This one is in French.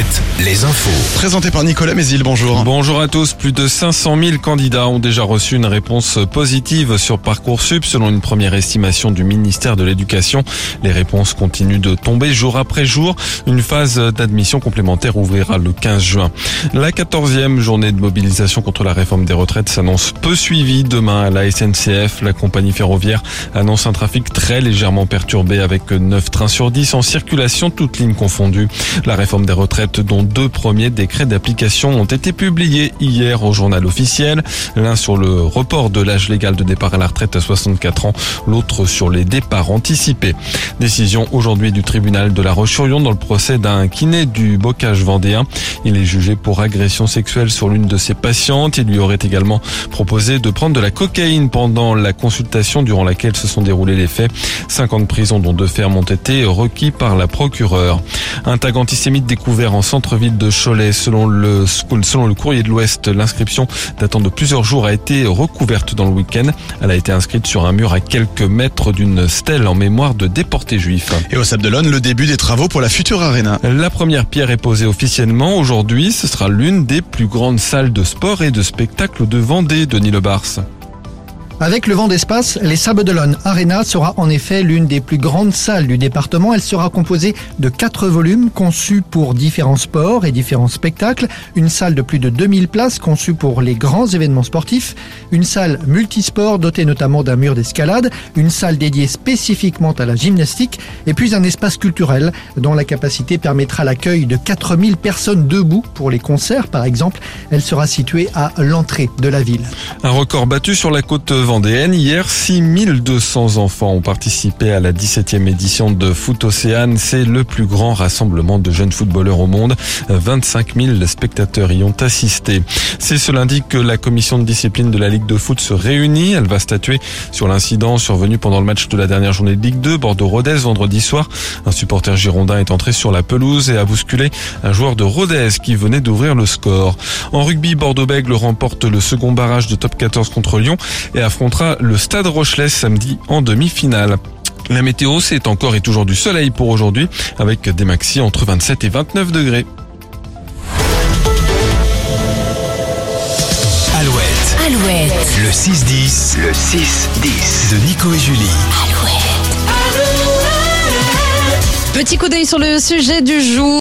Alouette, les infos. Présenté par Nicolas Mézil, bonjour. Bonjour à tous. Plus de 500 000 candidats ont déjà reçu une réponse positive sur Parcoursup selon une première estimation du ministère de l'Éducation. Les réponses continuent de tomber jour après jour. Une phase d'admission complémentaire ouvrira le 15 juin. La 14e journée de mobilisation contre la réforme des retraites s'annonce peu suivie. Demain à la SNCF, la compagnie ferroviaire annonce un trafic très légèrement perturbé avec 9 trains sur 10 en circulation, toutes lignes confondues. La réforme des retraites dont deux premiers décrets d'application ont été publiés hier au journal officiel. L'un sur le report de l'âge légal de départ à la retraite à 64 ans, l'autre sur les départs anticipés. Décision aujourd'hui du tribunal de la Roche-sur-Yon dans le procès d'un kiné du bocage vendéen. Il est jugé pour agression sexuelle sur l'une de ses patientes. Il lui aurait également proposé de prendre de la cocaïne pendant la consultation durant laquelle se sont déroulés les faits. 50 prisons dont deux fermes ont été requis par la procureure. Un tag antisémite découvert en centre-ville de Cholet. Selon le, selon le courrier de l'Ouest, l'inscription datant de plusieurs jours a été recouverte dans le week-end. Elle a été inscrite sur un mur à quelques mètres d'une stèle en mémoire de déportés juifs. Et au Sable d'Olonne, le début des travaux pour la future arena. La première pierre est posée officiellement aujourd'hui. Ce sera l'une des plus grandes salles de sport et de spectacle de Vendée, Denis Lebars. Avec le vent d'espace, les Sables d'Olonne Arena sera en effet l'une des plus grandes salles du département. Elle sera composée de quatre volumes conçus pour différents sports et différents spectacles. Une salle de plus de 2000 places conçue pour les grands événements sportifs. Une salle multisport dotée notamment d'un mur d'escalade. Une salle dédiée spécifiquement à la gymnastique. Et puis un espace culturel dont la capacité permettra l'accueil de 4000 personnes debout pour les concerts par exemple. Elle sera située à l'entrée de la ville. Un record battu sur la côte vendéenne. Hier, 6200 enfants ont participé à la 17e édition de Foot Océane. C'est le plus grand rassemblement de jeunes footballeurs au monde. 25 000 spectateurs y ont assisté. C'est ce lundi que la commission de discipline de la Ligue de foot se réunit. Elle va statuer sur l'incident survenu pendant le match de la dernière journée de Ligue 2, Bordeaux-Rodez, vendredi soir. Un supporter girondin est entré sur la pelouse et a bousculé un joueur de Rodez qui venait d'ouvrir le score. En rugby, Bordeaux-Bègle remporte le second barrage de top 14 contre Lyon et affrontera le Stade Rochelet samedi en demi-finale. La météo, c'est encore et toujours du soleil pour aujourd'hui, avec des maxi entre 27 et 29 degrés. Alouette, Alouette, le 6-10, le 6-10 de Nico et Julie. Petit coup d'œil sur le sujet du jour.